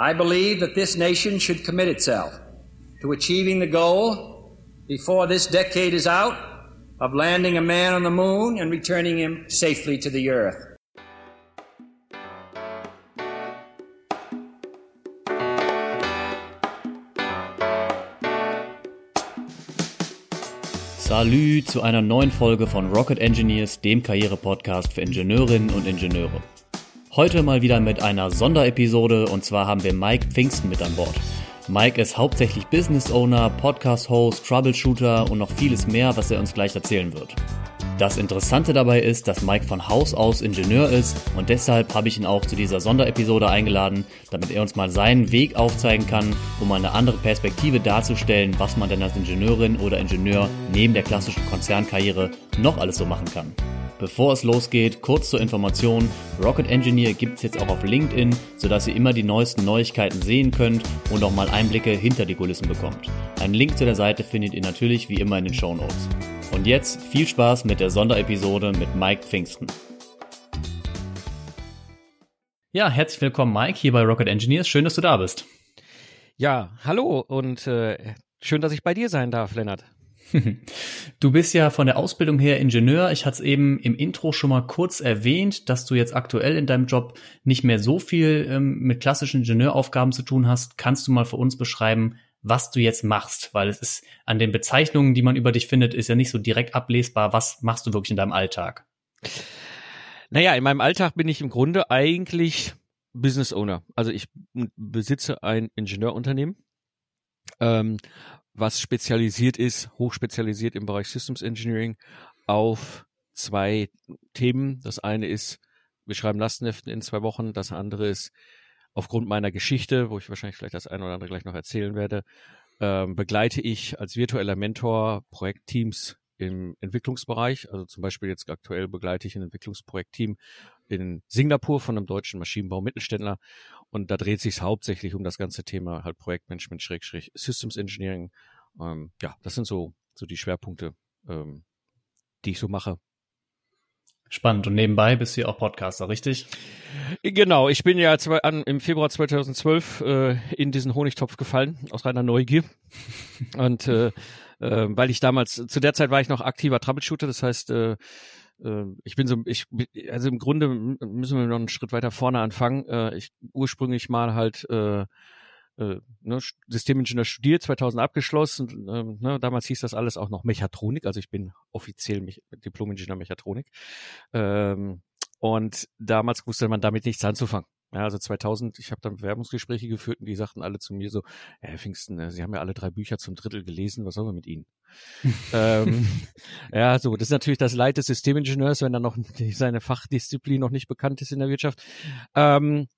I believe that this nation should commit itself to achieving the goal before this decade is out of landing a man on the moon and returning him safely to the earth. Salü zu einer neuen Folge von Rocket Engineers, dem Karriere-Podcast für Ingenieurinnen und Ingenieure. Heute mal wieder mit einer Sonderepisode und zwar haben wir Mike Pfingsten mit an Bord. Mike ist hauptsächlich Business Owner, Podcast Host, Troubleshooter und noch vieles mehr, was er uns gleich erzählen wird. Das Interessante dabei ist, dass Mike von Haus aus Ingenieur ist und deshalb habe ich ihn auch zu dieser Sonderepisode eingeladen, damit er uns mal seinen Weg aufzeigen kann, um eine andere Perspektive darzustellen, was man denn als Ingenieurin oder Ingenieur neben der klassischen Konzernkarriere noch alles so machen kann. Bevor es losgeht, kurz zur Information, Rocket Engineer gibt es jetzt auch auf LinkedIn, sodass ihr immer die neuesten Neuigkeiten sehen könnt und auch mal Einblicke hinter die Kulissen bekommt. Einen Link zu der Seite findet ihr natürlich wie immer in den Show Notes. Und jetzt viel Spaß mit der Sonderepisode mit Mike Pfingsten. Ja, herzlich willkommen Mike hier bei Rocket Engineers. Schön, dass du da bist. Ja, hallo und äh, schön, dass ich bei dir sein darf, Lennart. Du bist ja von der Ausbildung her Ingenieur. Ich hatte es eben im Intro schon mal kurz erwähnt, dass du jetzt aktuell in deinem Job nicht mehr so viel ähm, mit klassischen Ingenieuraufgaben zu tun hast. Kannst du mal für uns beschreiben, was du jetzt machst? Weil es ist an den Bezeichnungen, die man über dich findet, ist ja nicht so direkt ablesbar. Was machst du wirklich in deinem Alltag? Naja, in meinem Alltag bin ich im Grunde eigentlich Business Owner. Also ich besitze ein Ingenieurunternehmen. Ähm, was spezialisiert ist, hochspezialisiert im Bereich Systems Engineering auf zwei Themen. Das eine ist, wir schreiben Lastenheften in zwei Wochen. Das andere ist, aufgrund meiner Geschichte, wo ich wahrscheinlich vielleicht das eine oder andere gleich noch erzählen werde, ähm, begleite ich als virtueller Mentor Projektteams im Entwicklungsbereich. Also zum Beispiel jetzt aktuell begleite ich ein Entwicklungsprojektteam in Singapur von einem deutschen Maschinenbau-Mittelständler. Und da dreht sich hauptsächlich um das ganze Thema halt Projektmanagement, Schrägstrich, Systems Engineering. Ähm, ja, das sind so, so die Schwerpunkte, ähm, die ich so mache. Spannend. Und nebenbei bist du ja auch Podcaster, richtig? Genau. Ich bin ja zwei, an, im Februar 2012 äh, in diesen Honigtopf gefallen, aus reiner Neugier. Und äh, äh, weil ich damals, zu der Zeit war ich noch aktiver Troubleshooter, das heißt, äh, äh, ich bin so, ich, also im Grunde müssen wir noch einen Schritt weiter vorne anfangen. Äh, ich ursprünglich mal halt äh, äh, ne, Systemingenieur studiert, 2000 abgeschlossen. Äh, ne, damals hieß das alles auch noch Mechatronik, also ich bin offiziell Me Diplom-Ingenieur Mechatronik. Ähm, und damals wusste man damit nichts anzufangen. Ja, also 2000, ich habe dann Bewerbungsgespräche geführt und die sagten alle zu mir so, Herr Pfingsten, äh, Sie haben ja alle drei Bücher zum Drittel gelesen, was sollen wir mit Ihnen? ähm, ja, so, das ist natürlich das Leid des Systemingenieurs, wenn dann noch seine Fachdisziplin noch nicht bekannt ist in der Wirtschaft. Ähm,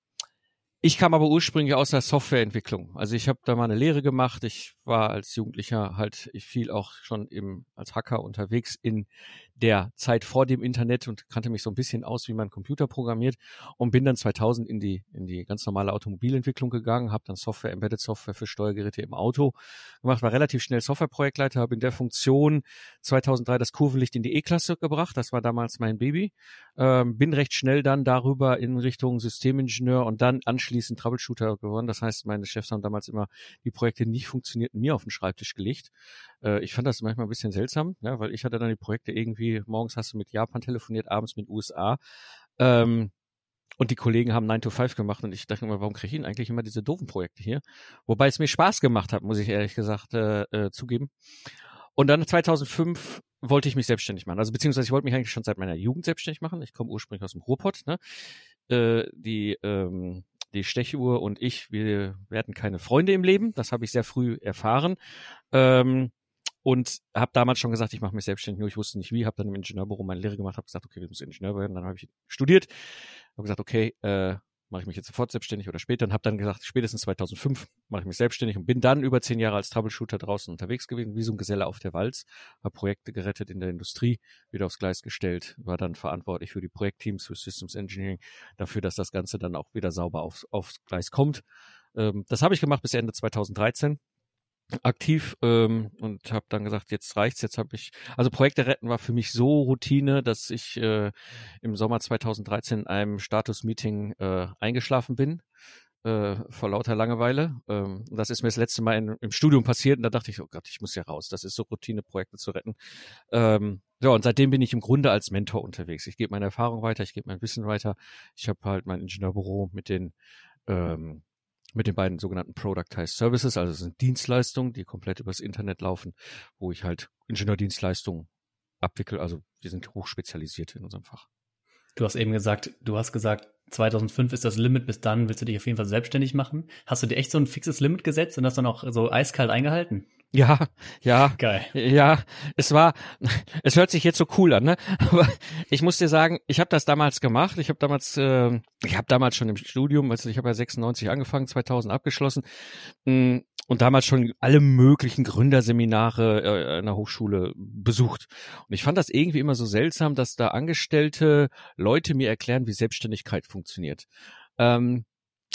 ich kam aber ursprünglich aus der Softwareentwicklung. Also ich habe da mal eine Lehre gemacht. Ich war als Jugendlicher halt, ich fiel auch schon im, als Hacker unterwegs in der Zeit vor dem Internet und kannte mich so ein bisschen aus, wie man Computer programmiert und bin dann 2000 in die in die ganz normale Automobilentwicklung gegangen, habe dann Software, Embedded Software für Steuergeräte im Auto gemacht, war relativ schnell Softwareprojektleiter, habe in der Funktion 2003 das Kurvenlicht in die E-Klasse gebracht, das war damals mein Baby, ähm, bin recht schnell dann darüber in Richtung Systemingenieur und dann anschließend Troubleshooter geworden. Das heißt, meine Chefs haben damals immer die Projekte nicht funktionierten mir auf den Schreibtisch gelegt. Äh, ich fand das manchmal ein bisschen seltsam, ja, weil ich hatte dann die Projekte irgendwie, morgens hast du mit Japan telefoniert, abends mit USA. Ähm, und die Kollegen haben 9 to 5 gemacht und ich dachte immer, warum kriege ich denn eigentlich immer diese doofen Projekte hier? Wobei es mir Spaß gemacht hat, muss ich ehrlich gesagt äh, äh, zugeben. Und dann 2005 wollte ich mich selbstständig machen. Also beziehungsweise ich wollte mich eigentlich schon seit meiner Jugend selbstständig machen. Ich komme ursprünglich aus dem Ruhrpott. Ne? Äh, die ähm, die Stechuhr und ich, wir werden keine Freunde im Leben. Das habe ich sehr früh erfahren. Ähm, und habe damals schon gesagt, ich mache mich selbstständig, nur ich wusste nicht wie, habe dann im Ingenieurbüro meine Lehre gemacht, habe gesagt, okay, wir müssen Ingenieur werden, dann habe ich studiert, habe gesagt, okay, äh, mache ich mich jetzt sofort selbstständig oder später und habe dann gesagt, spätestens 2005 mache ich mich selbstständig und bin dann über zehn Jahre als Troubleshooter draußen unterwegs gewesen, wie so ein Geselle auf der Walz, habe Projekte gerettet in der Industrie, wieder aufs Gleis gestellt, war dann verantwortlich für die Projektteams, für Systems Engineering, dafür, dass das Ganze dann auch wieder sauber aufs, aufs Gleis kommt. Ähm, das habe ich gemacht bis Ende 2013 aktiv ähm, und habe dann gesagt, jetzt reicht's, jetzt habe ich also Projekte retten war für mich so Routine, dass ich äh, im Sommer 2013 in einem Status Meeting äh, eingeschlafen bin. äh, vor lauter Langeweile. Ähm, das ist mir das letzte Mal in, im Studium passiert und da dachte ich, oh Gott, ich muss ja raus. Das ist so Routineprojekte zu retten. Ähm, ja, und seitdem bin ich im Grunde als Mentor unterwegs. Ich gebe meine Erfahrung weiter, ich gebe mein Wissen weiter. Ich habe halt mein Ingenieurbüro mit den ähm, mit den beiden sogenannten Productized Services, also es sind Dienstleistungen, die komplett übers Internet laufen, wo ich halt Ingenieurdienstleistungen abwickle. Also wir sind hochspezialisiert in unserem Fach. Du hast eben gesagt, du hast gesagt, 2005 ist das Limit, bis dann willst du dich auf jeden Fall selbstständig machen. Hast du dir echt so ein fixes Limit gesetzt und das dann auch so eiskalt eingehalten? Ja, ja. Geil. Ja, es war, es hört sich jetzt so cool an, ne? Aber ich muss dir sagen, ich habe das damals gemacht. Ich habe damals, äh, ich habe damals schon im Studium, also ich habe ja 96 angefangen, 2000 abgeschlossen mh, mm, und damals schon alle möglichen Gründerseminare äh, in der Hochschule besucht. Und ich fand das irgendwie immer so seltsam, dass da Angestellte Leute mir erklären, wie Selbstständigkeit funktioniert. Ähm,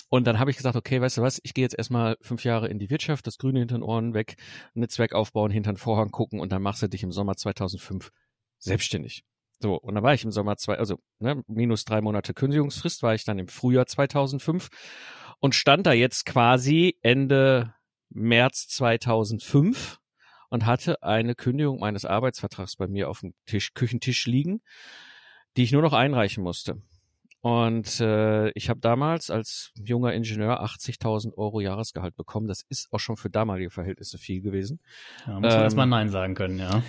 und dann habe ich gesagt, okay, weißt du was, ich gehe jetzt erstmal fünf Jahre in die Wirtschaft, das Grüne hinter den Ohren weg, Netzwerk aufbauen, hinter den Vorhang gucken und dann machst du dich im Sommer 2005 selbstständig. So, und dann war ich im Sommer zwei, also ne, minus drei Monate Kündigungsfrist, war ich dann im Frühjahr 2005 und stand da jetzt quasi Ende März 2005 und hatte eine Kündigung meines Arbeitsvertrags bei mir auf dem Tisch, Küchentisch liegen, die ich nur noch einreichen musste. Und äh, ich habe damals als junger Ingenieur 80.000 Euro Jahresgehalt bekommen. Das ist auch schon für damalige Verhältnisse viel gewesen. Ja, muss man ähm, erstmal Nein sagen können, ja.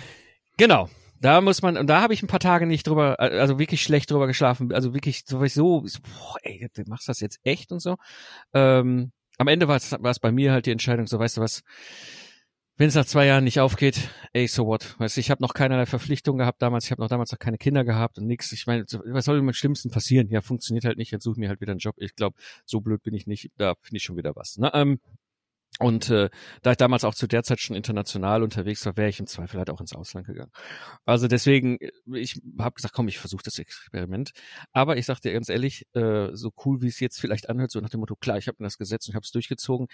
Genau. Da muss man, und da habe ich ein paar Tage nicht drüber, also wirklich schlecht drüber geschlafen. Also wirklich so, so, so boah, ey, du machst das jetzt echt und so. Ähm, am Ende war es bei mir halt die Entscheidung, so weißt du was, wenn es nach zwei Jahren nicht aufgeht, ey, so what? Weißt du, ich habe noch keinerlei Verpflichtung gehabt damals, ich habe noch damals noch keine Kinder gehabt und nix. Ich meine, was soll im Schlimmsten passieren? Ja, funktioniert halt nicht, jetzt suche ich mir halt wieder einen Job. Ich glaube, so blöd bin ich nicht, da finde ich schon wieder was. Ne? Ähm, und äh, da ich damals auch zu der Zeit schon international unterwegs war, wäre ich im Zweifel halt auch ins Ausland gegangen. Also deswegen, ich habe gesagt, komm, ich versuche das Experiment. Aber ich sag dir ganz ehrlich, äh, so cool wie es jetzt vielleicht anhört, so nach dem Motto, klar, ich habe mir das gesetzt und habe es durchgezogen.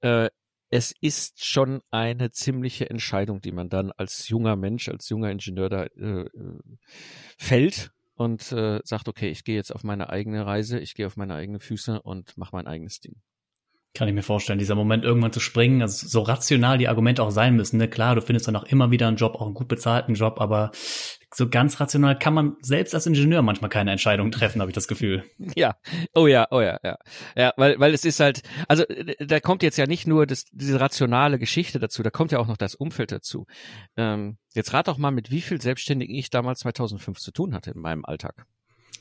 Äh, es ist schon eine ziemliche Entscheidung, die man dann als junger Mensch, als junger Ingenieur da äh, äh, fällt und äh, sagt, okay, ich gehe jetzt auf meine eigene Reise, ich gehe auf meine eigenen Füße und mache mein eigenes Ding. Kann ich mir vorstellen, dieser Moment irgendwann zu springen, also so rational die Argumente auch sein müssen. Ne? Klar, du findest dann auch immer wieder einen Job, auch einen gut bezahlten Job, aber so ganz rational kann man selbst als Ingenieur manchmal keine Entscheidung treffen, habe ich das Gefühl. Ja, oh ja, oh ja, ja. Ja, weil, weil es ist halt, also da kommt jetzt ja nicht nur das, diese rationale Geschichte dazu, da kommt ja auch noch das Umfeld dazu. Ähm, jetzt rat doch mal, mit wie viel Selbstständigen ich damals 2005 zu tun hatte in meinem Alltag.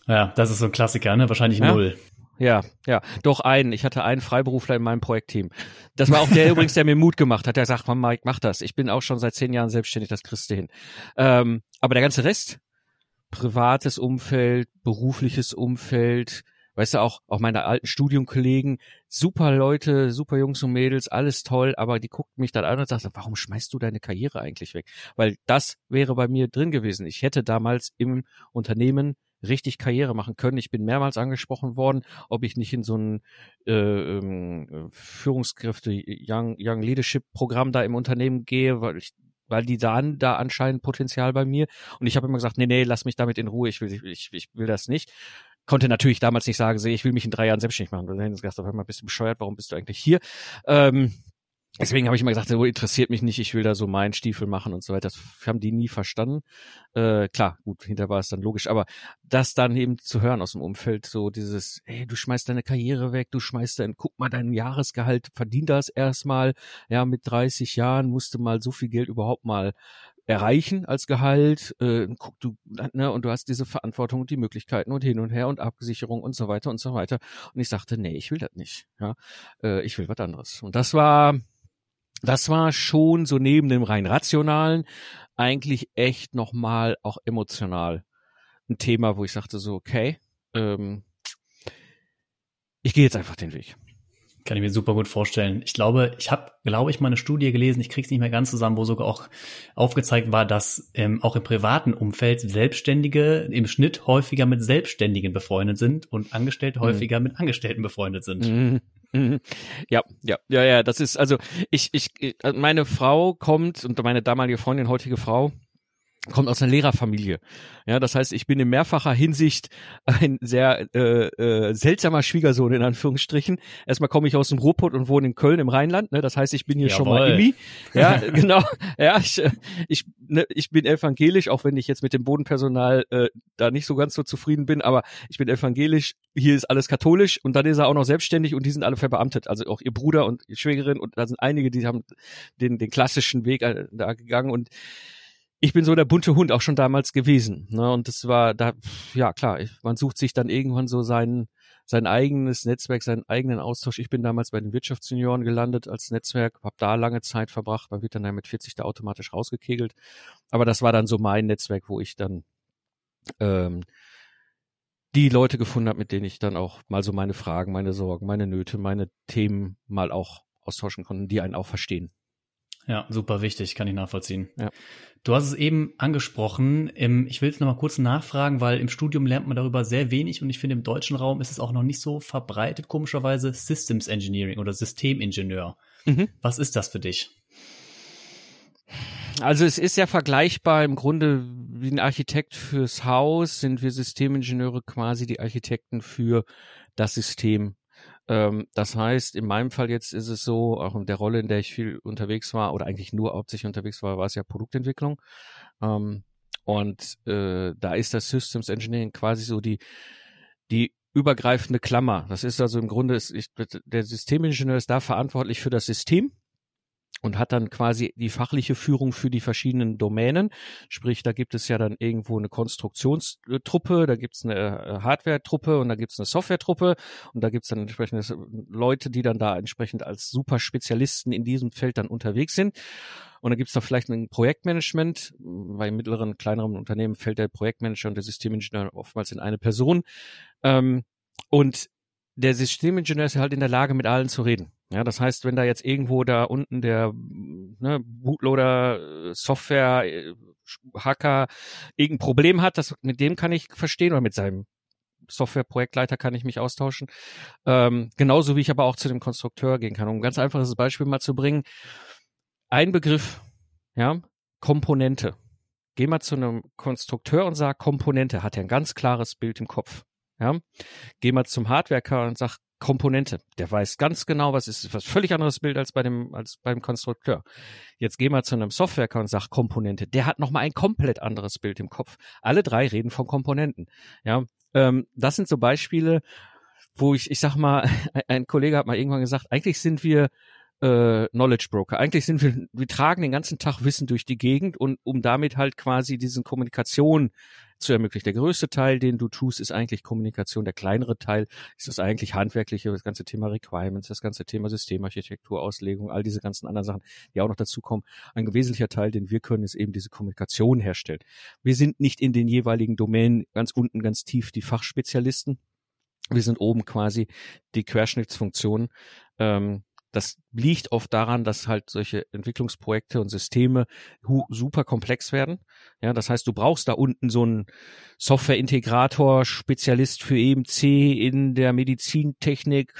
Ja, das ist so ein Klassiker, ne? Wahrscheinlich ja? null. Ja, ja, doch einen. Ich hatte einen Freiberufler in meinem Projektteam. Das war auch der übrigens, der mir Mut gemacht hat. Der sagt, Mann, Mike, mach das. Ich bin auch schon seit zehn Jahren selbstständig, das kriegst du hin. Ähm, aber der ganze Rest, privates Umfeld, berufliches Umfeld, weißt du, auch, auch meine alten Studiumkollegen, super Leute, super Jungs und Mädels, alles toll, aber die guckt mich dann an und sagt, warum schmeißt du deine Karriere eigentlich weg? Weil das wäre bei mir drin gewesen. Ich hätte damals im Unternehmen richtig Karriere machen können. Ich bin mehrmals angesprochen worden, ob ich nicht in so ein äh, ähm, Führungskräfte Young, Young Leadership Programm da im Unternehmen gehe, weil ich weil die sahen da anscheinend Potenzial bei mir und ich habe immer gesagt, nee, nee, lass mich damit in Ruhe, ich will, ich, ich will das nicht. Konnte natürlich damals nicht sagen, ich will mich in drei Jahren selbstständig machen. Dann hätten sie gesagt, auf einmal bist du bescheuert, warum bist du eigentlich hier? Ähm, Deswegen habe ich immer gesagt, so interessiert mich nicht, ich will da so meinen Stiefel machen und so weiter. Das haben die nie verstanden. Äh, klar, gut, hinter war es dann logisch, aber das dann eben zu hören aus dem Umfeld, so dieses, ey, du schmeißt deine Karriere weg, du schmeißt dein, guck mal, dein Jahresgehalt, verdient das erstmal, ja, mit 30 Jahren musste mal so viel Geld überhaupt mal erreichen als Gehalt, äh, guck du, ne, und du hast diese Verantwortung und die Möglichkeiten und hin und her und Absicherung und so weiter und so weiter. Und ich sagte, nee, ich will das nicht, ja, äh, ich will was anderes. Und das war, das war schon so neben dem rein rationalen eigentlich echt nochmal auch emotional ein Thema, wo ich sagte so, okay, ähm, ich gehe jetzt einfach den Weg. Kann ich mir super gut vorstellen. Ich glaube, ich habe, glaube ich, mal eine Studie gelesen, ich krieg's nicht mehr ganz zusammen, wo sogar auch aufgezeigt war, dass ähm, auch im privaten Umfeld Selbstständige im Schnitt häufiger mit Selbstständigen befreundet sind und Angestellte mhm. häufiger mit Angestellten befreundet sind. Mhm. Mhm. Ja, ja, ja, ja, das ist, also ich, ich, meine Frau kommt und meine damalige Freundin, heutige Frau, kommt aus einer Lehrerfamilie. Ja, das heißt, ich bin in mehrfacher Hinsicht ein sehr äh, äh, seltsamer Schwiegersohn in Anführungsstrichen. Erstmal komme ich aus dem Ruhrpott und wohne in Köln im Rheinland. Ne? Das heißt, ich bin hier Jawohl. schon mal Immi. Ja, genau. Ja, ich, äh, ich, ne, ich bin evangelisch, auch wenn ich jetzt mit dem Bodenpersonal äh, da nicht so ganz so zufrieden bin. Aber ich bin evangelisch. Hier ist alles katholisch und dann ist er auch noch selbstständig und die sind alle verbeamtet. Also auch ihr Bruder und ihr Schwägerin und da sind einige, die haben den den klassischen Weg äh, da gegangen und ich bin so der bunte Hund auch schon damals gewesen. Ne? Und das war da, ja klar, man sucht sich dann irgendwann so sein, sein eigenes Netzwerk, seinen eigenen Austausch. Ich bin damals bei den Wirtschaftsjunioren gelandet als Netzwerk, habe da lange Zeit verbracht. Man wird dann ja mit 40 da automatisch rausgekegelt. Aber das war dann so mein Netzwerk, wo ich dann ähm, die Leute gefunden habe, mit denen ich dann auch mal so meine Fragen, meine Sorgen, meine Nöte, meine Themen mal auch austauschen konnte, die einen auch verstehen. Ja, super wichtig, kann ich nachvollziehen. Ja. Du hast es eben angesprochen. Ich will es nochmal kurz nachfragen, weil im Studium lernt man darüber sehr wenig und ich finde, im deutschen Raum ist es auch noch nicht so verbreitet, komischerweise Systems Engineering oder Systemingenieur. Mhm. Was ist das für dich? Also es ist ja vergleichbar im Grunde wie ein Architekt fürs Haus, sind wir Systemingenieure quasi die Architekten für das System ähm, das heißt, in meinem Fall jetzt ist es so, auch in der Rolle, in der ich viel unterwegs war, oder eigentlich nur hauptsächlich unterwegs war, war es ja Produktentwicklung. Ähm, und äh, da ist das Systems Engineering quasi so die, die übergreifende Klammer. Das ist also im Grunde, ist, ich, der Systemingenieur ist da verantwortlich für das System und hat dann quasi die fachliche Führung für die verschiedenen Domänen. Sprich, da gibt es ja dann irgendwo eine Konstruktionstruppe, da gibt es eine äh, Hardware-Truppe und da gibt es eine Software-Truppe und da gibt es dann entsprechende Leute, die dann da entsprechend als Superspezialisten in diesem Feld dann unterwegs sind. Und dann gibt es da vielleicht ein Projektmanagement. Bei mittleren, kleineren Unternehmen fällt der Projektmanager und der Systemingenieur oftmals in eine Person. Ähm, und der Systemingenieur ist halt in der Lage, mit allen zu reden. Ja, das heißt, wenn da jetzt irgendwo da unten der ne, Bootloader, Software, äh, Hacker irgendein Problem hat, das, mit dem kann ich verstehen oder mit seinem Software-Projektleiter kann ich mich austauschen. Ähm, genauso wie ich aber auch zu dem Konstrukteur gehen kann. Um ein ganz einfaches Beispiel mal zu bringen. Ein Begriff, ja, Komponente. Geh mal zu einem Konstrukteur und sag Komponente, hat er ein ganz klares Bild im Kopf. Ja, geh mal zum Hardwerker und sag Komponente. Der weiß ganz genau, was ist, was völlig anderes Bild als bei dem, als beim Konstrukteur. Jetzt geh mal zu einem Softwareker und sag Komponente. Der hat nochmal ein komplett anderes Bild im Kopf. Alle drei reden von Komponenten. Ja, ähm, das sind so Beispiele, wo ich, ich sag mal, ein Kollege hat mal irgendwann gesagt, eigentlich sind wir äh, Knowledge Broker. Eigentlich sind wir, wir tragen den ganzen Tag Wissen durch die Gegend und um damit halt quasi diesen Kommunikation zu ermöglichen. Der größte Teil, den du tust, ist eigentlich Kommunikation. Der kleinere Teil ist das eigentlich handwerkliche, das ganze Thema Requirements, das ganze Thema Systemarchitektur, Auslegung, all diese ganzen anderen Sachen, die auch noch dazukommen. Ein wesentlicher Teil, den wir können, ist eben diese Kommunikation herstellen. Wir sind nicht in den jeweiligen Domänen ganz unten, ganz tief die Fachspezialisten. Wir sind oben quasi die Querschnittsfunktion. Ähm, das liegt oft daran, dass halt solche Entwicklungsprojekte und Systeme super komplex werden. Ja, das heißt, du brauchst da unten so einen Softwareintegrator, Spezialist für EMC in der Medizintechnik,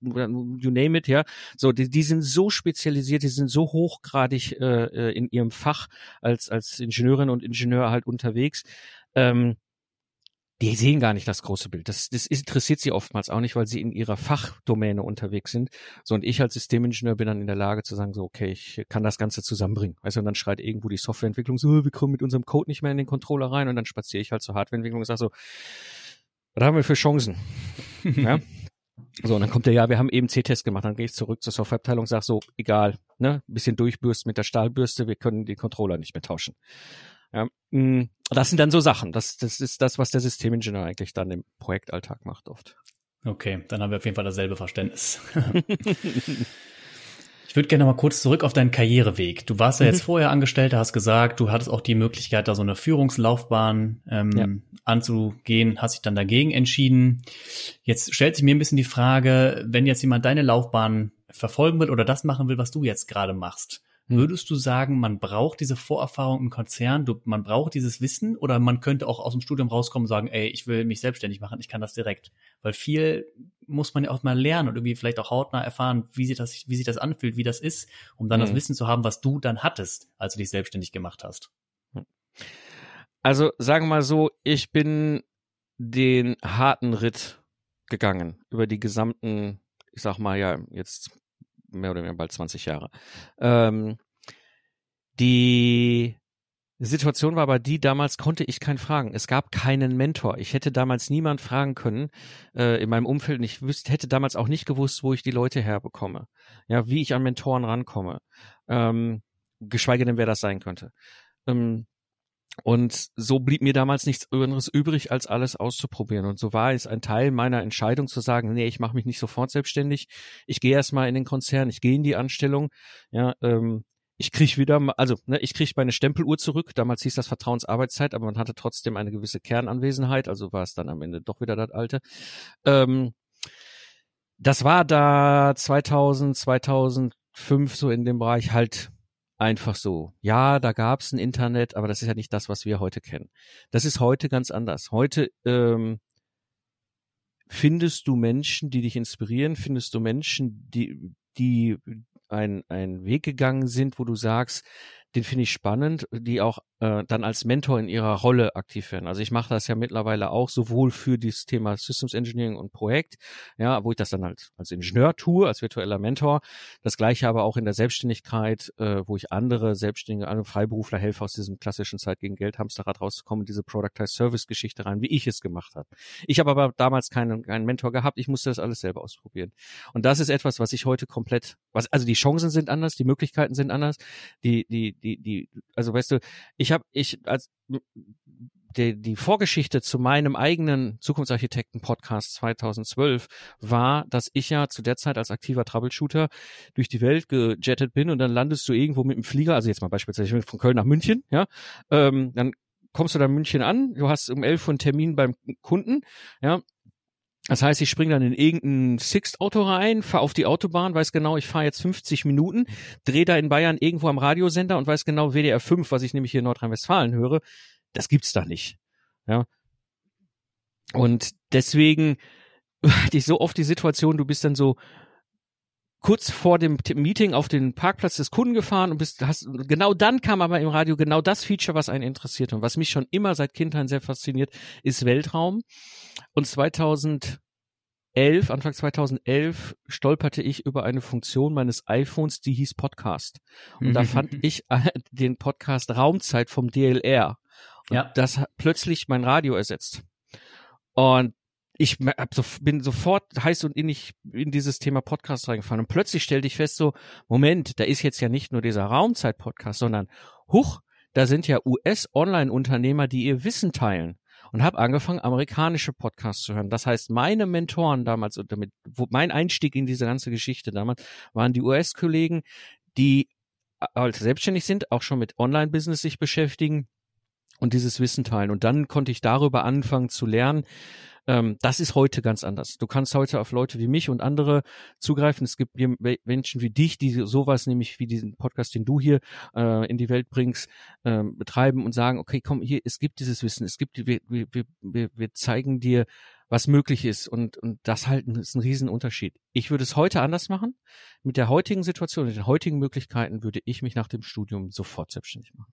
you name it, ja. So, die, die sind so spezialisiert, die sind so hochgradig äh, äh in ihrem Fach als als Ingenieurin und Ingenieur halt unterwegs. Ähm, die sehen gar nicht das große Bild. Das, das interessiert sie oftmals auch nicht, weil sie in ihrer Fachdomäne unterwegs sind. So, und ich als Systemingenieur bin dann in der Lage zu sagen, so, okay, ich kann das Ganze zusammenbringen. Weißt du, und dann schreit irgendwo die Softwareentwicklung so, wir kommen mit unserem Code nicht mehr in den Controller rein und dann spaziere ich halt zur Hardwareentwicklung und sage so, was haben wir für Chancen? ja? So, und dann kommt der, ja, wir haben eben C-Test gemacht, dann gehe ich zurück zur Softwareabteilung und sage so, egal, ne, bisschen durchbürsten mit der Stahlbürste, wir können den Controller nicht mehr tauschen. Ja, mm, das sind dann so Sachen. Das, das ist das, was der Systemingenieur eigentlich dann im Projektalltag macht oft. Okay, dann haben wir auf jeden Fall dasselbe Verständnis. ich würde gerne mal kurz zurück auf deinen Karriereweg. Du warst ja jetzt mhm. vorher Angestellter, hast gesagt, du hattest auch die Möglichkeit, da so eine Führungslaufbahn ähm, ja. anzugehen, hast dich dann dagegen entschieden. Jetzt stellt sich mir ein bisschen die Frage, wenn jetzt jemand deine Laufbahn verfolgen will oder das machen will, was du jetzt gerade machst. Würdest du sagen, man braucht diese Vorerfahrung im Konzern, du, man braucht dieses Wissen oder man könnte auch aus dem Studium rauskommen und sagen, ey, ich will mich selbstständig machen, ich kann das direkt. Weil viel muss man ja auch mal lernen und irgendwie vielleicht auch hautnah erfahren, wie sich das, wie sich das anfühlt, wie das ist, um dann mhm. das. Wissen zu haben, was du dann hattest, als du dich selbstständig gemacht hast. Also sagen wir mal so, ich bin den harten Ritt gegangen über die gesamten, ich sag mal ja jetzt mehr oder weniger bald 20 Jahre. Ähm, die Situation war aber die, damals konnte ich keinen fragen. Es gab keinen Mentor. Ich hätte damals niemand fragen können äh, in meinem Umfeld. Und ich wüsste, hätte damals auch nicht gewusst, wo ich die Leute herbekomme. Ja, wie ich an Mentoren rankomme. Ähm, geschweige denn, wer das sein könnte. Ähm, und so blieb mir damals nichts anderes übrig, als alles auszuprobieren. Und so war es ein Teil meiner Entscheidung zu sagen, nee, ich mache mich nicht sofort selbstständig. Ich gehe erstmal in den Konzern, ich gehe in die Anstellung. Ja, ähm, ich kriege wieder, also ne, ich kriege meine Stempeluhr zurück. Damals hieß das Vertrauensarbeitszeit, aber man hatte trotzdem eine gewisse Kernanwesenheit. Also war es dann am Ende doch wieder das alte. Ähm, das war da 2000, 2005 so in dem Bereich halt einfach so. Ja, da gab es ein Internet, aber das ist ja nicht das, was wir heute kennen. Das ist heute ganz anders. Heute ähm, findest du Menschen, die dich inspirieren, findest du Menschen, die, die ein, ein Weg gegangen sind, wo du sagst, den finde ich spannend, die auch äh, dann als Mentor in ihrer Rolle aktiv werden. Also ich mache das ja mittlerweile auch sowohl für das Thema Systems Engineering und Projekt, ja, wo ich das dann halt als Ingenieur tue, als virtueller Mentor. Das gleiche aber auch in der Selbstständigkeit, äh, wo ich andere Selbstständige, andere Freiberufler helfe, aus diesem klassischen Zeit gegen Geld Hamsterrad rauszukommen, diese Productized Service Geschichte rein, wie ich es gemacht habe. Ich habe aber damals keinen, keinen Mentor gehabt, ich musste das alles selber ausprobieren. Und das ist etwas, was ich heute komplett, was, also die Chancen sind anders, die Möglichkeiten sind anders, die, die, die, die, also weißt du, ich habe ich als die, die Vorgeschichte zu meinem eigenen Zukunftsarchitekten-Podcast 2012 war, dass ich ja zu der Zeit als aktiver Troubleshooter durch die Welt gejettet bin und dann landest du irgendwo mit dem Flieger, also jetzt mal beispielsweise von Köln nach München, ja, ähm, dann kommst du da in München an, du hast um elf Uhr einen Termin beim Kunden, ja, das heißt, ich springe dann in irgendein Sixt-Auto rein, fahre auf die Autobahn, weiß genau, ich fahre jetzt 50 Minuten, drehe da in Bayern irgendwo am Radiosender und weiß genau, WDR 5, was ich nämlich hier in Nordrhein-Westfalen höre, das gibt's da nicht. Ja. Und deswegen hatte ich so oft die Situation, du bist dann so kurz vor dem Meeting auf den Parkplatz des Kunden gefahren und bist, hast, genau dann kam aber im Radio genau das Feature, was einen interessiert und was mich schon immer seit Kindheit sehr fasziniert, ist Weltraum. Und 2011, Anfang 2011, stolperte ich über eine Funktion meines iPhones, die hieß Podcast. Und da fand ich äh, den Podcast Raumzeit vom DLR. Und ja. das hat plötzlich mein Radio ersetzt. Und ich so, bin sofort heiß und innig in dieses Thema Podcast reingefallen. Und plötzlich stellte ich fest, so, Moment, da ist jetzt ja nicht nur dieser Raumzeit-Podcast, sondern, huch, da sind ja US-Online-Unternehmer, die ihr Wissen teilen. Und habe angefangen, amerikanische Podcasts zu hören. Das heißt, meine Mentoren damals, und damit, wo mein Einstieg in diese ganze Geschichte damals, waren die US-Kollegen, die halt selbstständig sind, auch schon mit Online-Business sich beschäftigen und dieses Wissen teilen. Und dann konnte ich darüber anfangen zu lernen, ähm, das ist heute ganz anders. Du kannst heute auf Leute wie mich und andere zugreifen. Es gibt Menschen wie dich, die sowas nämlich wie diesen Podcast, den du hier äh, in die Welt bringst, äh, betreiben und sagen, okay, komm, hier, es gibt dieses Wissen, es gibt, wir, wir, wir, wir zeigen dir, was möglich ist und, und das halten ist ein Riesenunterschied. Ich würde es heute anders machen. Mit der heutigen Situation, mit den heutigen Möglichkeiten würde ich mich nach dem Studium sofort selbstständig machen.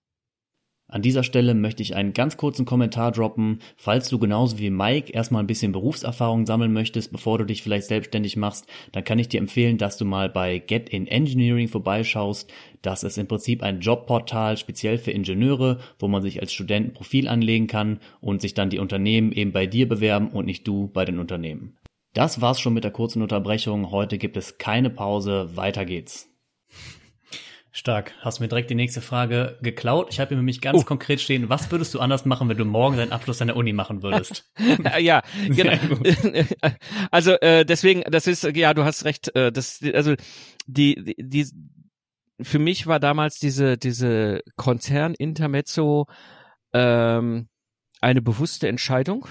An dieser Stelle möchte ich einen ganz kurzen Kommentar droppen. Falls du genauso wie Mike erstmal ein bisschen Berufserfahrung sammeln möchtest, bevor du dich vielleicht selbstständig machst, dann kann ich dir empfehlen, dass du mal bei Get in Engineering vorbeischaust. Das ist im Prinzip ein Jobportal speziell für Ingenieure, wo man sich als Student ein Profil anlegen kann und sich dann die Unternehmen eben bei dir bewerben und nicht du bei den Unternehmen. Das war's schon mit der kurzen Unterbrechung. Heute gibt es keine Pause. Weiter geht's. Stark. Hast mir direkt die nächste Frage geklaut. Ich habe hier nämlich ganz uh. konkret stehen, was würdest du anders machen, wenn du morgen deinen Abschluss an der Uni machen würdest? ja, genau. also äh, deswegen, das ist, ja, du hast recht, äh, das, also die, die, die, für mich war damals diese, diese Konzern-Intermezzo ähm, eine bewusste Entscheidung,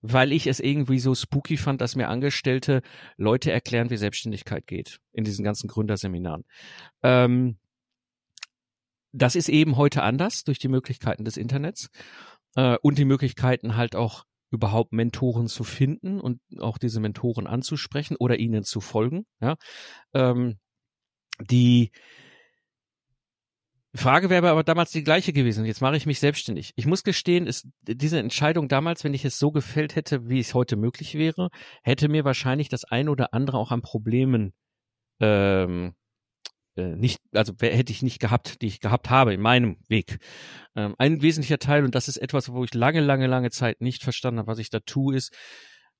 weil ich es irgendwie so spooky fand, dass mir Angestellte Leute erklären, wie Selbstständigkeit geht in diesen ganzen Gründerseminaren. Ähm, das ist eben heute anders durch die Möglichkeiten des Internets äh, und die Möglichkeiten halt auch überhaupt Mentoren zu finden und auch diese Mentoren anzusprechen oder ihnen zu folgen. Ja, ähm, die Frage wäre aber damals die gleiche gewesen. Jetzt mache ich mich selbstständig. Ich muss gestehen, ist diese Entscheidung damals, wenn ich es so gefällt hätte, wie es heute möglich wäre, hätte mir wahrscheinlich das ein oder andere auch an Problemen ähm, äh, nicht, also hätte ich nicht gehabt, die ich gehabt habe in meinem Weg. Ähm, ein wesentlicher Teil, und das ist etwas, wo ich lange, lange, lange Zeit nicht verstanden habe, was ich da tue, ist,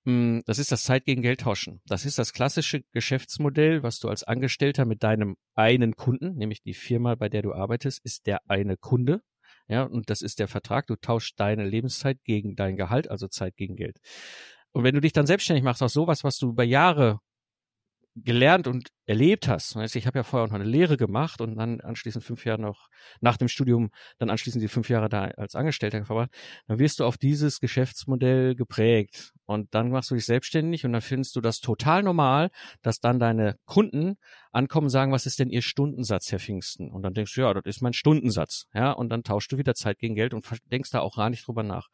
hm, das ist das Zeit gegen Geld tauschen. Das ist das klassische Geschäftsmodell, was du als Angestellter mit deinem einen Kunden, nämlich die Firma, bei der du arbeitest, ist der eine Kunde. Ja, und das ist der Vertrag. Du tauschst deine Lebenszeit gegen dein Gehalt, also Zeit gegen Geld. Und wenn du dich dann selbstständig machst aus sowas, was du über Jahre gelernt und erlebt hast, weißt, ich habe ja vorher noch eine Lehre gemacht und dann anschließend fünf Jahre noch nach dem Studium, dann anschließend die fünf Jahre da als Angestellter verbracht, dann wirst du auf dieses Geschäftsmodell geprägt und dann machst du dich selbstständig und dann findest du das total normal, dass dann deine Kunden ankommen und sagen, was ist denn ihr Stundensatz, Herr Pfingsten? Und dann denkst du, ja, das ist mein Stundensatz, ja, und dann tauschst du wieder Zeit gegen Geld und denkst da auch gar nicht drüber nach.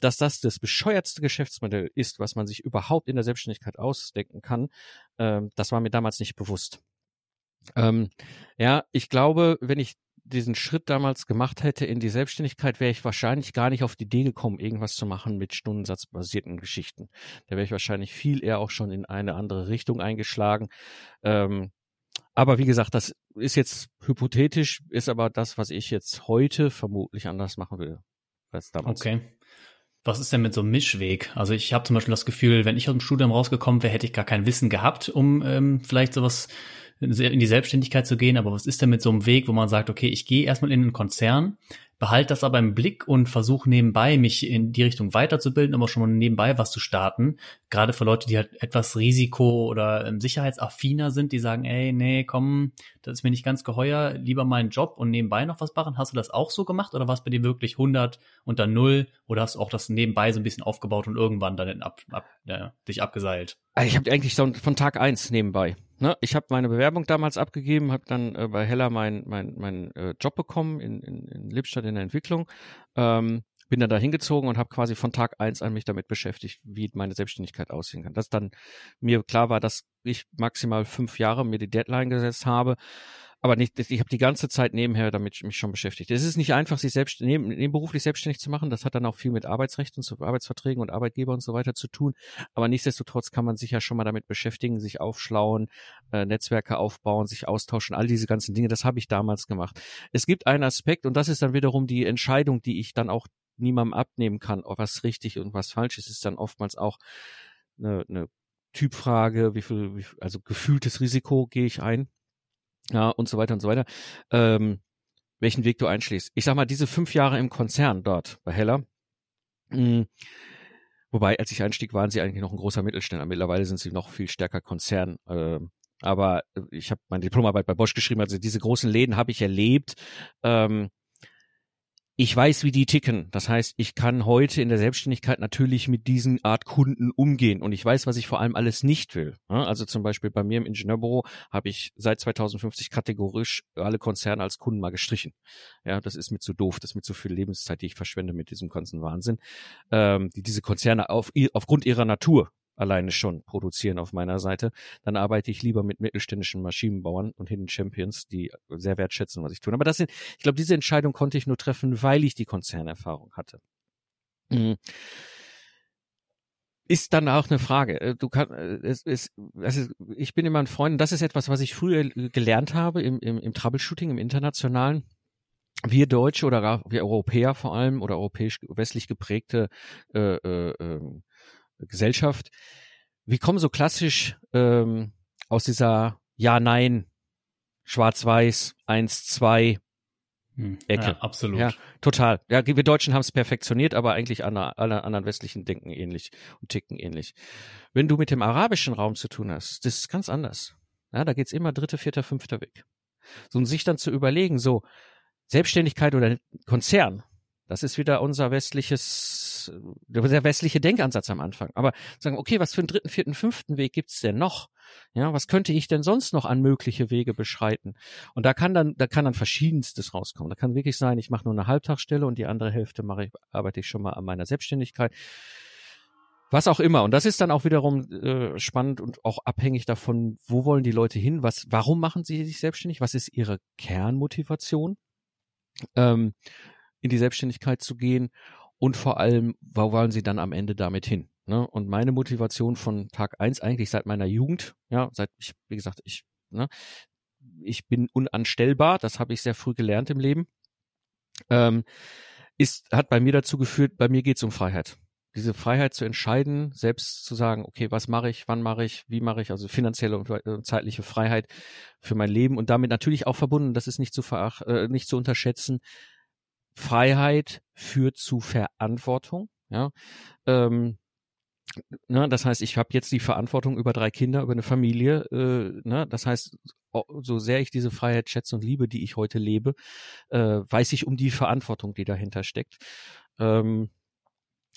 Dass das das bescheuertste Geschäftsmodell ist, was man sich überhaupt in der Selbstständigkeit ausdenken kann, äh, das war mir damals nicht bewusst. Ähm, ja, ich glaube, wenn ich diesen Schritt damals gemacht hätte in die Selbstständigkeit, wäre ich wahrscheinlich gar nicht auf die Idee gekommen, irgendwas zu machen mit stundensatzbasierten Geschichten. Da wäre ich wahrscheinlich viel eher auch schon in eine andere Richtung eingeschlagen. Ähm, aber wie gesagt, das ist jetzt hypothetisch, ist aber das, was ich jetzt heute vermutlich anders machen will als damals. Okay. Was ist denn mit so einem Mischweg? Also ich habe zum Beispiel das Gefühl, wenn ich aus dem Studium rausgekommen wäre, hätte ich gar kein Wissen gehabt, um ähm, vielleicht sowas in die Selbstständigkeit zu gehen. Aber was ist denn mit so einem Weg, wo man sagt, okay, ich gehe erstmal in einen Konzern, behalte das aber im Blick und versuche nebenbei mich in die Richtung weiterzubilden, aber schon mal nebenbei was zu starten. Gerade für Leute, die halt etwas Risiko- oder ähm, sicherheitsaffiner sind, die sagen, ey, nee, komm, das ist mir nicht ganz geheuer, lieber meinen Job und nebenbei noch was machen. Hast du das auch so gemacht oder war es bei dir wirklich 100 und dann 0 oder hast du auch das nebenbei so ein bisschen aufgebaut und irgendwann dann ab, ab, ja, dich abgeseilt? Also ich habe eigentlich so von Tag eins nebenbei. Ne? Ich habe meine Bewerbung damals abgegeben, habe dann äh, bei Heller meinen mein, mein, äh, Job bekommen in, in, in Lippstadt in der Entwicklung. Ähm, bin dann da hingezogen und habe quasi von Tag eins an mich damit beschäftigt, wie meine Selbstständigkeit aussehen kann. Dass dann mir klar war, dass ich maximal fünf Jahre mir die Deadline gesetzt habe aber nicht, ich habe die ganze Zeit nebenher damit mich schon beschäftigt. Es ist nicht einfach, sich selbst neben, nebenberuflich selbstständig zu machen. Das hat dann auch viel mit Arbeitsrechten, zu Arbeitsverträgen und Arbeitgeber und so weiter zu tun. Aber nichtsdestotrotz kann man sich ja schon mal damit beschäftigen, sich aufschlauen, äh, Netzwerke aufbauen, sich austauschen, all diese ganzen Dinge. Das habe ich damals gemacht. Es gibt einen Aspekt und das ist dann wiederum die Entscheidung, die ich dann auch niemandem abnehmen kann, ob was richtig und was falsch ist, ist dann oftmals auch eine, eine Typfrage, wie viel, wie, also gefühltes Risiko gehe ich ein ja, und so weiter und so weiter, ähm, welchen Weg du einschließt. Ich sag mal, diese fünf Jahre im Konzern dort bei Heller, mh, hm, wobei, als ich einstieg, waren sie eigentlich noch ein großer Mittelständler. Mittlerweile sind sie noch viel stärker Konzern. Äh, aber ich habe meine Diplomarbeit bei Bosch geschrieben, also diese großen Läden habe ich erlebt. Ähm, ich weiß, wie die ticken. Das heißt, ich kann heute in der Selbstständigkeit natürlich mit diesen Art Kunden umgehen und ich weiß, was ich vor allem alles nicht will. Also zum Beispiel bei mir im Ingenieurbüro habe ich seit 2050 kategorisch alle Konzerne als Kunden mal gestrichen. Ja, das ist mir zu doof, das ist mir zu viel Lebenszeit, die ich verschwende mit diesem ganzen Wahnsinn. Ähm, die diese Konzerne auf, aufgrund ihrer Natur alleine schon produzieren auf meiner Seite, dann arbeite ich lieber mit mittelständischen Maschinenbauern und Hidden Champions, die sehr wertschätzen, was ich tue. Aber das sind, ich glaube, diese Entscheidung konnte ich nur treffen, weil ich die Konzernerfahrung hatte. Mhm ist dann auch eine Frage. Äh, du kannst, äh, es ist, also ich bin immer ein Freund, das ist etwas, was ich früher gelernt habe im, im, im Troubleshooting, im internationalen. Wir Deutsche oder wir Europäer vor allem oder europäisch westlich geprägte äh, äh, ähm, Gesellschaft. Wir kommen so klassisch ähm, aus dieser Ja-Nein, Schwarz-Weiß, eins, zwei hm, Ecke. Ja, absolut. Ja, total. Ja, wir Deutschen haben es perfektioniert, aber eigentlich alle, alle anderen westlichen denken ähnlich und ticken ähnlich. Wenn du mit dem arabischen Raum zu tun hast, das ist ganz anders. Ja, da geht's immer dritter, vierter, fünfter Weg. So, und sich dann zu überlegen, so Selbstständigkeit oder Konzern, das ist wieder unser westliches, der westliche Denkansatz am Anfang. Aber sagen, okay, was für einen dritten, vierten, fünften Weg gibt's denn noch? Ja, was könnte ich denn sonst noch an mögliche Wege beschreiten? Und da kann dann, da kann dann verschiedenstes rauskommen. Da kann wirklich sein, ich mache nur eine Halbtagsstelle und die andere Hälfte mache ich, arbeite ich schon mal an meiner Selbstständigkeit. Was auch immer. Und das ist dann auch wiederum äh, spannend und auch abhängig davon, wo wollen die Leute hin? Was, warum machen sie sich selbstständig? Was ist ihre Kernmotivation? ähm, in die Selbstständigkeit zu gehen und vor allem, wo wollen sie dann am Ende damit hin? Ne? Und meine Motivation von Tag eins eigentlich seit meiner Jugend, ja, seit ich, wie gesagt, ich, ne, ich bin unanstellbar, das habe ich sehr früh gelernt im Leben, ähm, ist, hat bei mir dazu geführt, bei mir geht es um Freiheit. Diese Freiheit zu entscheiden, selbst zu sagen, okay, was mache ich, wann mache ich, wie mache ich, also finanzielle und äh, zeitliche Freiheit für mein Leben und damit natürlich auch verbunden, das ist nicht zu verach, äh, nicht zu unterschätzen, Freiheit führt zu Verantwortung. Ja, ähm, ne, das heißt, ich habe jetzt die Verantwortung über drei Kinder, über eine Familie. Äh, ne, das heißt, so sehr ich diese Freiheit schätze und liebe, die ich heute lebe, äh, weiß ich um die Verantwortung, die dahinter steckt. Ähm,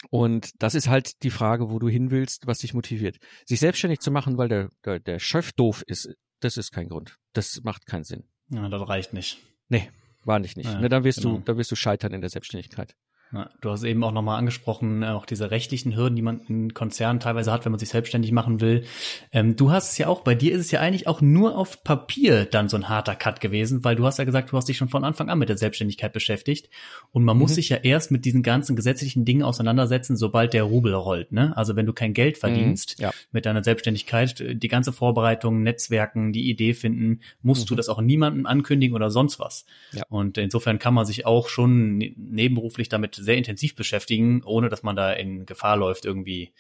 und das ist halt die Frage, wo du hin willst, was dich motiviert. Sich selbstständig zu machen, weil der, der, der Chef doof ist, das ist kein Grund. Das macht keinen Sinn. Ja, das reicht nicht. Nee, Wahrlich nicht. Ja, ne, dann wirst genau. du, dann wirst du scheitern in der Selbstständigkeit. Ja, du hast eben auch nochmal angesprochen, äh, auch diese rechtlichen Hürden, die man in Konzernen teilweise hat, wenn man sich selbstständig machen will. Ähm, du hast es ja auch, bei dir ist es ja eigentlich auch nur auf Papier dann so ein harter Cut gewesen, weil du hast ja gesagt, du hast dich schon von Anfang an mit der Selbstständigkeit beschäftigt. Und man mhm. muss sich ja erst mit diesen ganzen gesetzlichen Dingen auseinandersetzen, sobald der Rubel rollt. Ne? Also wenn du kein Geld mhm, verdienst mhm, ja. mit deiner Selbstständigkeit, die ganze Vorbereitung, Netzwerken, die Idee finden, musst mhm. du das auch niemandem ankündigen oder sonst was. Ja. Und insofern kann man sich auch schon ne-, nebenberuflich damit sehr intensiv beschäftigen, ohne dass man da in Gefahr läuft, irgendwie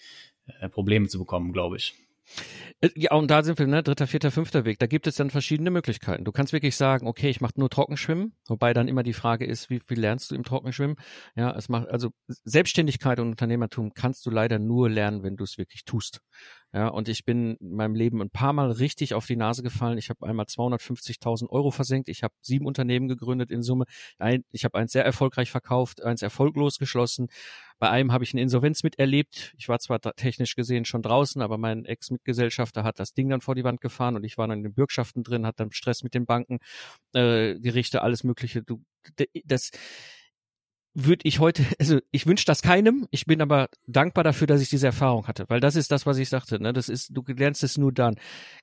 äh, Probleme zu bekommen, glaube ich. Äh, ja, und da sind wir, ne, dritter, vierter, fünfter Weg. Da gibt es dann verschiedene Möglichkeiten. Du kannst wirklich sagen, okay, ich mache nur Trockenschwimmen, wobei dann immer die Frage ist, wie viel lernst du im Trockenschwimmen? Ja, es macht, also Selbstständigkeit und Unternehmertum kannst du leider nur lernen, wenn du es wirklich tust. Ja, und ich bin in meinem Leben ein paar Mal richtig auf die Nase gefallen. Ich habe einmal 250.000 Euro versenkt. Ich habe sieben Unternehmen gegründet in Summe. Ein, ich habe eins sehr erfolgreich verkauft, eins erfolglos geschlossen. Bei einem habe ich eine Insolvenz miterlebt. Ich war zwar technisch gesehen schon draußen, aber mein Ex-Mitgesellschafter hat das Ding dann vor die Wand gefahren und ich war dann in den Bürgschaften drin, hat dann Stress mit den Banken, äh, Gerichte, alles Mögliche. Du, das, würde ich heute, also ich wünsche das keinem, ich bin aber dankbar dafür, dass ich diese Erfahrung hatte, weil das ist das, was ich sagte, ne? Das ist, du lernst es nur dann.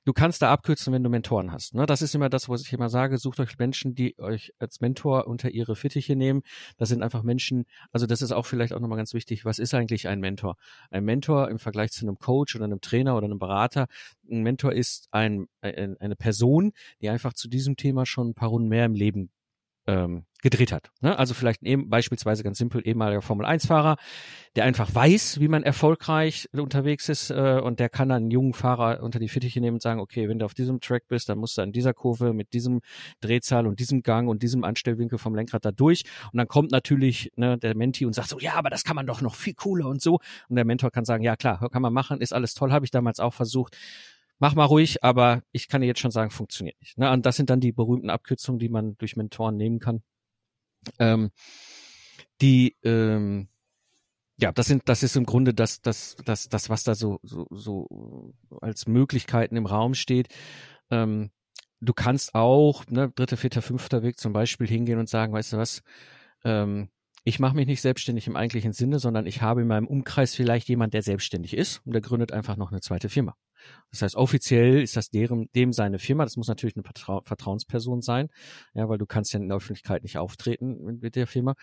Du kannst da abkürzen, wenn du Mentoren hast. Ne? Das ist immer das, was ich immer sage, sucht euch Menschen, die euch als Mentor unter ihre Fittiche nehmen. Das sind einfach Menschen, also das ist auch vielleicht auch nochmal ganz wichtig, was ist eigentlich ein Mentor? Ein Mentor im Vergleich zu einem Coach oder einem Trainer oder einem Berater, ein Mentor ist ein, ein eine Person, die einfach zu diesem Thema schon ein paar Runden mehr im Leben ähm, gedreht hat. Ne? Also vielleicht eben, beispielsweise ganz simpel ehemaliger Formel-1-Fahrer, der einfach weiß, wie man erfolgreich unterwegs ist äh, und der kann dann einen jungen Fahrer unter die Fittiche nehmen und sagen, okay, wenn du auf diesem Track bist, dann musst du an dieser Kurve mit diesem Drehzahl und diesem Gang und diesem Anstellwinkel vom Lenkrad da durch und dann kommt natürlich ne, der Menti und sagt so, ja, aber das kann man doch noch viel cooler und so und der Mentor kann sagen, ja klar, kann man machen, ist alles toll, habe ich damals auch versucht mach mal ruhig, aber ich kann dir jetzt schon sagen, funktioniert nicht. Ne? Und das sind dann die berühmten Abkürzungen, die man durch Mentoren nehmen kann. Ähm, die, ähm, ja, das sind, das ist im Grunde das, das, das, das, was da so, so, so als Möglichkeiten im Raum steht. Ähm, du kannst auch, ne, dritter, vierter, fünfter Weg zum Beispiel hingehen und sagen, weißt du was, ähm, ich mache mich nicht selbstständig im eigentlichen Sinne, sondern ich habe in meinem Umkreis vielleicht jemand, der selbstständig ist und der gründet einfach noch eine zweite Firma. Das heißt, offiziell ist das deren, dem seine Firma. Das muss natürlich eine Vertrau Vertrauensperson sein, ja, weil du kannst ja in der Öffentlichkeit nicht auftreten mit, mit der Firma,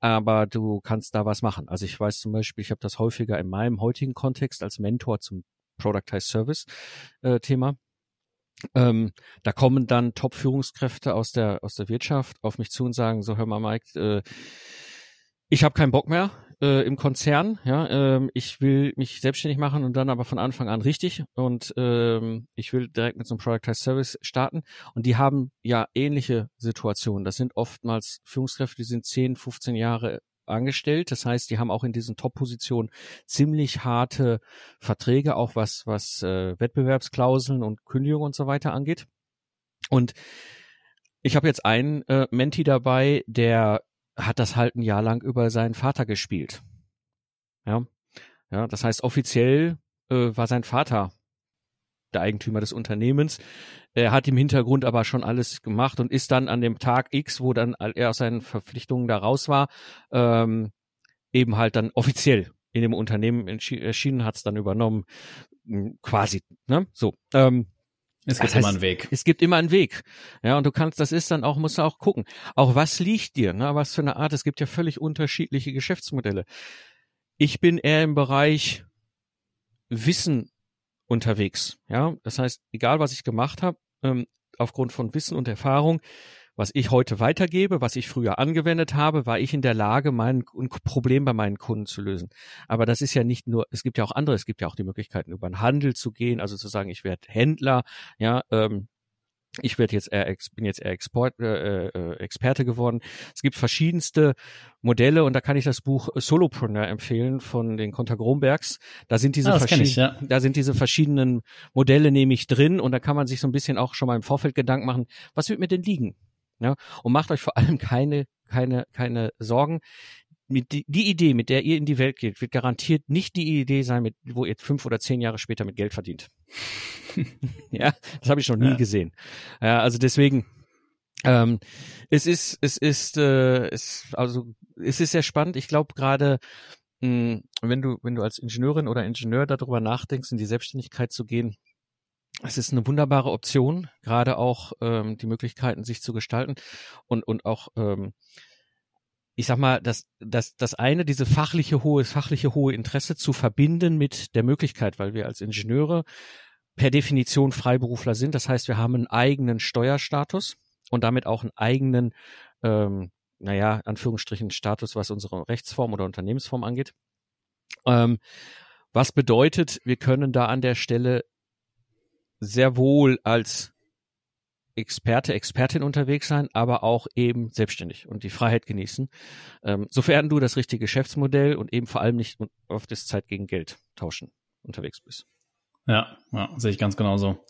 aber du kannst da was machen. Also ich weiß zum Beispiel, ich habe das häufiger in meinem heutigen Kontext als Mentor zum Productized Service äh, Thema. Ähm, da kommen dann Top-Führungskräfte aus der aus der Wirtschaft auf mich zu und sagen: So, hör mal, Mike, äh, ich habe keinen Bock mehr äh, im Konzern. Ja, ähm, ich will mich selbstständig machen und dann aber von Anfang an richtig. Und ähm, ich will direkt mit so einem Productized Service starten. Und die haben ja ähnliche Situationen. Das sind oftmals Führungskräfte, die sind 10, 15 Jahre angestellt. Das heißt, die haben auch in diesen Top-Positionen ziemlich harte Verträge, auch was, was äh, Wettbewerbsklauseln und Kündigung und so weiter angeht. Und ich habe jetzt einen äh, Menti dabei, der hat das halt ein Jahr lang über seinen Vater gespielt. Ja, ja, das heißt offiziell äh, war sein Vater der Eigentümer des Unternehmens. Er hat im Hintergrund aber schon alles gemacht und ist dann an dem Tag X, wo dann er aus seinen Verpflichtungen da raus war, ähm, eben halt dann offiziell in dem Unternehmen erschienen, hat es dann übernommen, quasi. Ne? So. Ähm, Es gibt das heißt, immer einen Weg. Es gibt immer einen Weg. Ja, und du kannst, das ist dann auch, musst du auch gucken. Auch was liegt dir, ne? Was für eine Art. Es gibt ja völlig unterschiedliche Geschäftsmodelle. Ich bin eher im Bereich Wissen unterwegs. Ja, das heißt, egal was ich gemacht habe, ähm, aufgrund von Wissen und Erfahrung, was ich heute weitergebe, was ich früher angewendet habe, war ich in der Lage, mein Problem bei meinen Kunden zu lösen. Aber das ist ja nicht nur, es gibt ja auch andere, es gibt ja auch die Möglichkeiten, über den Handel zu gehen, also zu sagen, ich werde Händler, ja, ähm, ich werde jetzt eher, bin jetzt eher Export, äh, äh, Experte geworden. Es gibt verschiedenste Modelle und da kann ich das Buch Solopreneur empfehlen von den Conta Grombergs. Da sind diese Ah, verschiedenen, ich, ja. da sind diese verschiedenen Modelle nämlich drin und da kann man sich so ein bisschen auch schon mal im Vorfeld Gedanken machen, was wird mir denn liegen? Ja, und macht euch vor allem keine, keine, keine Sorgen. Die, die Idee, mit der ihr in die Welt geht, wird garantiert nicht die Idee sein, mit, wo ihr fünf oder zehn Jahre später mit Geld verdient. ja, das habe ich noch nie Ja. gesehen. Ja, also deswegen, ähm, es ist, es ist, äh, es, also es ist sehr spannend. Ich glaube gerade, mh, wenn du, wenn du als Ingenieurin oder Ingenieur darüber nachdenkst, in die Selbstständigkeit zu gehen, es ist eine wunderbare Option, gerade auch ähm, die Möglichkeiten, sich zu gestalten und und auch ähm, ich sag mal, das, das, das eine, diese fachliche hohe, fachliche hohe Interesse zu verbinden mit der Möglichkeit, weil wir als Ingenieure per Definition Freiberufler sind. Das heißt, wir haben einen eigenen Steuerstatus und damit auch einen eigenen, ähm, naja, Anführungsstrichen Status, was unsere Rechtsform oder Unternehmensform angeht. Ähm, was bedeutet, wir können da an der Stelle sehr wohl als Experte, Expertin unterwegs sein, aber auch eben selbstständig und die Freiheit genießen, ähm, sofern du das richtige Geschäftsmodell und eben vor allem nicht auf das Zeit gegen Geld tauschen unterwegs bist. Ja, ja, sehe ich ganz genauso.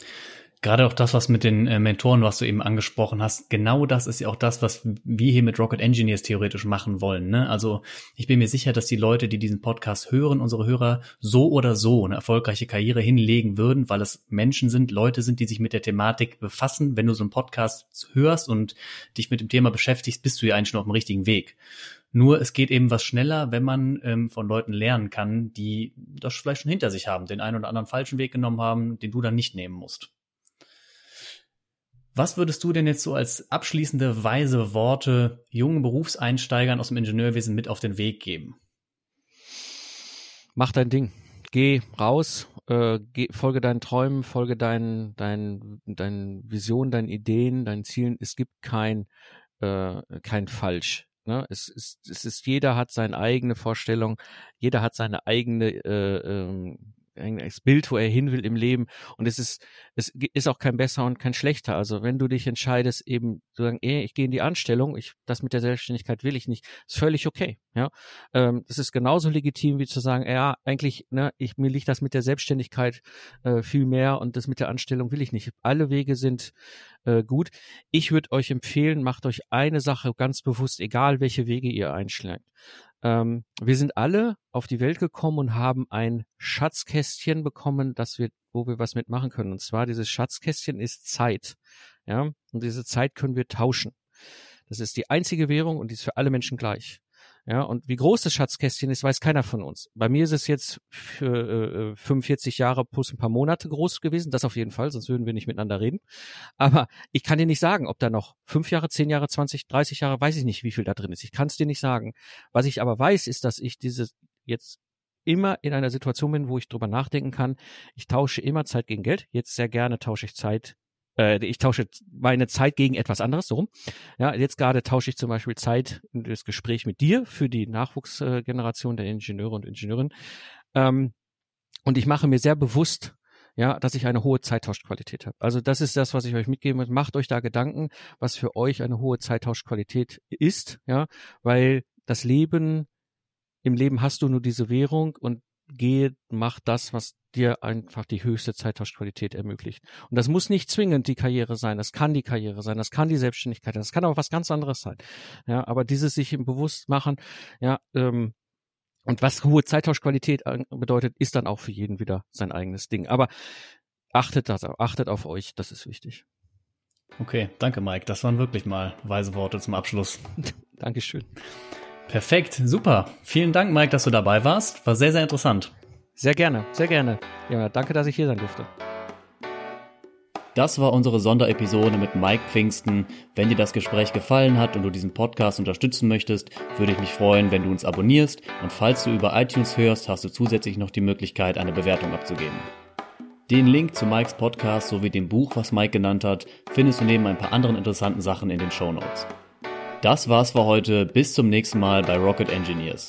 Gerade auch das, was mit den äh, Mentoren, was du eben angesprochen hast, genau das ist ja auch das, was wir hier mit Rocket Engineers theoretisch machen wollen. Ne? Also ich bin mir sicher, dass die Leute, die diesen Podcast hören, unsere Hörer so oder so eine erfolgreiche Karriere hinlegen würden, weil es Menschen sind, Leute sind, die sich mit der Thematik befassen. Wenn du so einen Podcast hörst und dich mit dem Thema beschäftigst, bist du ja eigentlich schon auf dem richtigen Weg. Nur es geht eben was schneller, wenn man ähm, von Leuten lernen kann, die das vielleicht schon hinter sich haben, den einen oder anderen falschen Weg genommen haben, den du dann nicht nehmen musst. Was würdest du denn jetzt so als abschließende weise Worte jungen Berufseinsteigern aus dem Ingenieurwesen mit auf den Weg geben? Mach dein Ding. Geh raus, äh, geh, folge deinen Träumen, folge deinen, deinen, deinen Visionen, deinen Ideen, deinen Zielen. Es gibt kein, äh, kein Falsch. Ne? Es, ist, es ist, jeder hat seine eigene Vorstellung, jeder hat seine eigene äh, ähm, das Bild, wo er hin will im Leben. Und es ist, es ist auch kein besser und kein schlechter. Also wenn du dich entscheidest, eben zu sagen, ey, ich gehe in die Anstellung, ich, das mit der Selbstständigkeit will ich nicht, ist völlig okay. Ja, ähm, das ist genauso legitim wie zu sagen, ja, eigentlich, ne, ich mir liegt das mit der Selbstständigkeit äh, viel mehr und das mit der Anstellung will ich nicht. Alle Wege sind äh, gut. Ich würde euch empfehlen, macht euch eine Sache ganz bewusst, egal welche Wege ihr einschlägt. Ähm, wir sind alle auf die Welt gekommen und haben ein Schatzkästchen bekommen, das wir, wo wir was mitmachen können. Und zwar dieses Schatzkästchen ist Zeit. Ja, und diese Zeit können wir tauschen. Das ist die einzige Währung und die ist für alle Menschen gleich. Ja, und wie groß das Schatzkästchen ist, weiß keiner von uns. Bei mir ist es jetzt für äh, 45 Jahre plus ein paar Monate groß gewesen, das auf jeden Fall, sonst würden wir nicht miteinander reden. Aber ich kann dir nicht sagen, ob da noch fünf Jahre, zehn Jahre, 20, 30 Jahre, weiß ich nicht, wie viel da drin ist. Ich kann es dir nicht sagen. Was ich aber weiß, ist, dass ich diese jetzt immer in einer Situation bin, wo ich drüber nachdenken kann. Ich tausche immer Zeit gegen Geld. Jetzt sehr gerne tausche ich Zeit äh, ich tausche meine Zeit gegen etwas anderes, so rum. Ja, jetzt gerade tausche ich zum Beispiel Zeit in das Gespräch mit dir für die Nachwuchsgeneration der Ingenieure und Ingenieurinnen. Ähm, und ich mache mir sehr bewusst, ja, dass ich eine hohe Zeittauschqualität habe. Also das ist das, was ich euch mitgeben muss. Macht euch da Gedanken, was für euch eine hohe Zeittauschqualität ist, ja, weil das Leben, im Leben hast du nur diese Währung und gehe, mach das, was dir einfach die höchste Zeittauschqualität ermöglicht. Und das muss nicht zwingend die Karriere sein, das kann die Karriere sein, das kann die Selbstständigkeit sein, das kann aber was ganz anderes sein. Ja, aber dieses sich im bewusst machen, ja, ähm, und was hohe Zeittauschqualität bedeutet, ist dann auch für jeden wieder sein eigenes Ding. Aber achtet das, achtet auf euch, das ist wichtig. Okay, danke Mike. Das waren wirklich mal weise Worte zum Abschluss. Dankeschön. Perfekt, super. Vielen Dank, Mike, dass du dabei warst. War sehr, sehr interessant. Sehr gerne, sehr gerne. Ja, danke, dass ich hier sein durfte. Das war unsere Sonderepisode mit Mike Pfingsten. Wenn dir das Gespräch gefallen hat und du diesen Podcast unterstützen möchtest, würde ich mich freuen, wenn du uns abonnierst und falls du über iTunes hörst, hast du zusätzlich noch die Möglichkeit, eine Bewertung abzugeben. Den Link zu Mikes Podcast sowie dem Buch, was Mike genannt hat, findest du neben ein paar anderen interessanten Sachen in den Show Notes. Das war's für heute. Bis zum nächsten Mal bei Rocket Engineers.